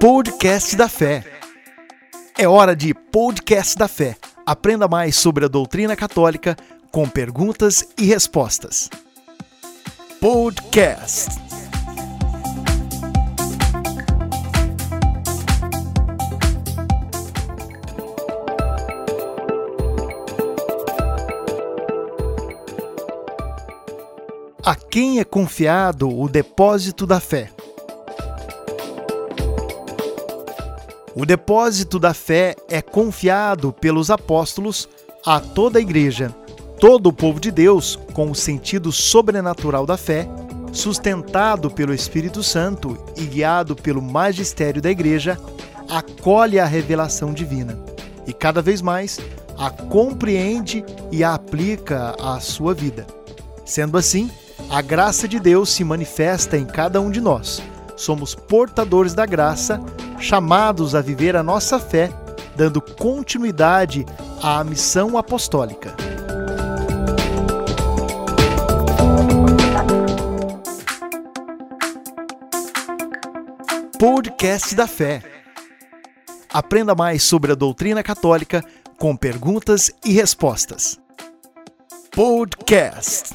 Podcast da Fé. É hora de Podcast da Fé. Aprenda mais sobre a doutrina católica com perguntas e respostas. Podcast. A quem é confiado o depósito da fé? O depósito da fé é confiado pelos apóstolos a toda a igreja, todo o povo de Deus, com o sentido sobrenatural da fé, sustentado pelo Espírito Santo e guiado pelo magistério da igreja, acolhe a revelação divina e cada vez mais a compreende e a aplica à sua vida. Sendo assim, a graça de Deus se manifesta em cada um de nós. Somos portadores da graça chamados a viver a nossa fé, dando continuidade à missão apostólica. Podcast da Fé. Aprenda mais sobre a doutrina católica com perguntas e respostas. Podcast.